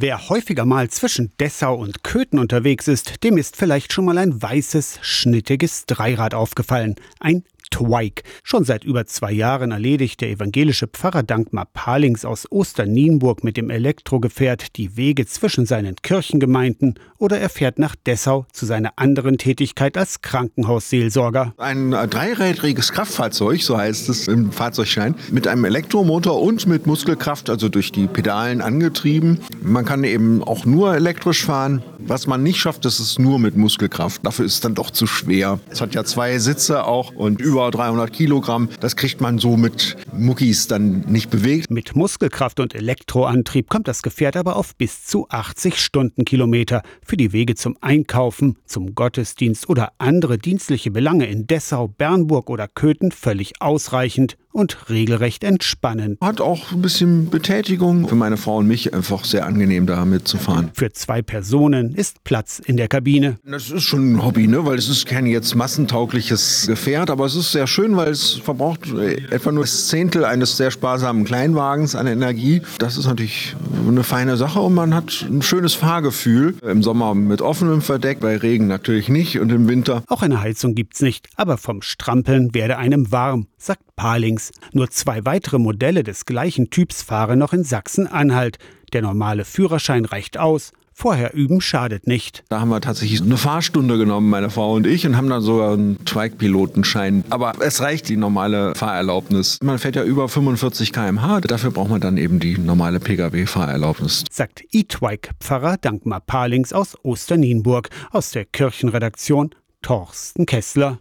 Wer häufiger mal zwischen Dessau und Köthen unterwegs ist, dem ist vielleicht schon mal ein weißes, schnittiges Dreirad aufgefallen. Ein Twike. Schon seit über zwei Jahren erledigt der evangelische Pfarrer Dankmar Palings aus Osternienburg mit dem Elektrogefährt die Wege zwischen seinen Kirchengemeinden oder er fährt nach Dessau zu seiner anderen Tätigkeit als Krankenhausseelsorger. Ein dreirädriges Kraftfahrzeug, so heißt es im Fahrzeugschein, mit einem Elektromotor und mit Muskelkraft, also durch die Pedalen angetrieben. Man kann eben auch nur elektrisch fahren. Was man nicht schafft, das ist nur mit Muskelkraft. Dafür ist es dann doch zu schwer. Es hat ja zwei Sitze auch und über über 300 Kilogramm. Das kriegt man so mit Muckis dann nicht bewegt. Mit Muskelkraft und Elektroantrieb kommt das Gefährt aber auf bis zu 80 Stundenkilometer. Für die Wege zum Einkaufen, zum Gottesdienst oder andere dienstliche Belange in Dessau, Bernburg oder Köthen völlig ausreichend und regelrecht entspannend. Hat auch ein bisschen Betätigung. Für meine Frau und mich einfach sehr angenehm, da mitzufahren. Für zwei Personen ist Platz in der Kabine. Das ist schon ein Hobby, ne? weil es ist kein jetzt massentaugliches Gefährt, aber es ist sehr schön, weil es verbraucht etwa nur das Zehntel eines sehr sparsamen Kleinwagens an Energie. Das ist natürlich eine feine Sache und man hat ein schönes Fahrgefühl. Im Sommer mit offenem Verdeck, bei Regen natürlich nicht und im Winter. Auch eine Heizung gibt's nicht, aber vom Strampeln werde einem warm, sagt Palings. Nur zwei weitere Modelle des gleichen Typs fahren noch in Sachsen-Anhalt. Der normale Führerschein reicht aus. Vorher üben schadet nicht. Da haben wir tatsächlich eine Fahrstunde genommen, meine Frau und ich, und haben dann sogar einen Twike-Pilotenschein. Aber es reicht die normale Fahrerlaubnis. Man fährt ja über 45 km/h. Dafür braucht man dann eben die normale Pkw-Fahrerlaubnis. Sagt E-Twike-Pfarrer Dankmar Palings aus Osternienburg aus der Kirchenredaktion Torsten Kessler.